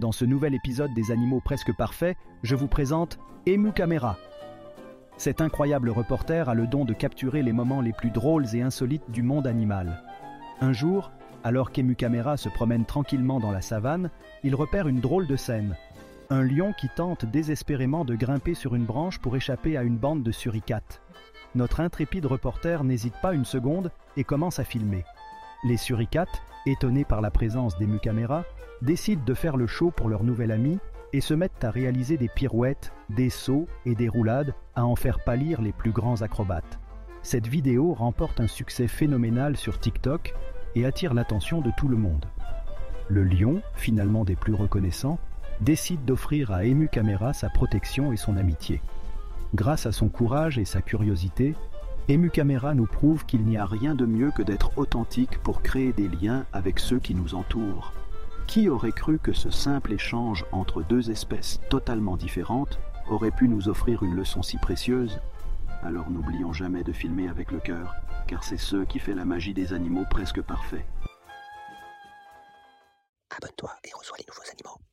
Dans ce nouvel épisode des animaux presque parfaits, je vous présente Emu Camera. Cet incroyable reporter a le don de capturer les moments les plus drôles et insolites du monde animal. Un jour, alors qu'Emu Camera se promène tranquillement dans la savane, il repère une drôle de scène. Un lion qui tente désespérément de grimper sur une branche pour échapper à une bande de suricates. Notre intrépide reporter n'hésite pas une seconde et commence à filmer. Les suricates, étonnés par la présence d'Emu Camera, décident de faire le show pour leur nouvel ami et se mettent à réaliser des pirouettes, des sauts et des roulades à en faire pâlir les plus grands acrobates. Cette vidéo remporte un succès phénoménal sur TikTok et attire l'attention de tout le monde. Le lion, finalement des plus reconnaissants, décide d'offrir à Emu Camera sa protection et son amitié. Grâce à son courage et sa curiosité, Emu Camera nous prouve qu'il n'y a rien de mieux que d'être authentique pour créer des liens avec ceux qui nous entourent. Qui aurait cru que ce simple échange entre deux espèces totalement différentes aurait pu nous offrir une leçon si précieuse? Alors n'oublions jamais de filmer avec le cœur, car c'est ce qui fait la magie des animaux presque parfaits. Abonne-toi et reçois les nouveaux animaux.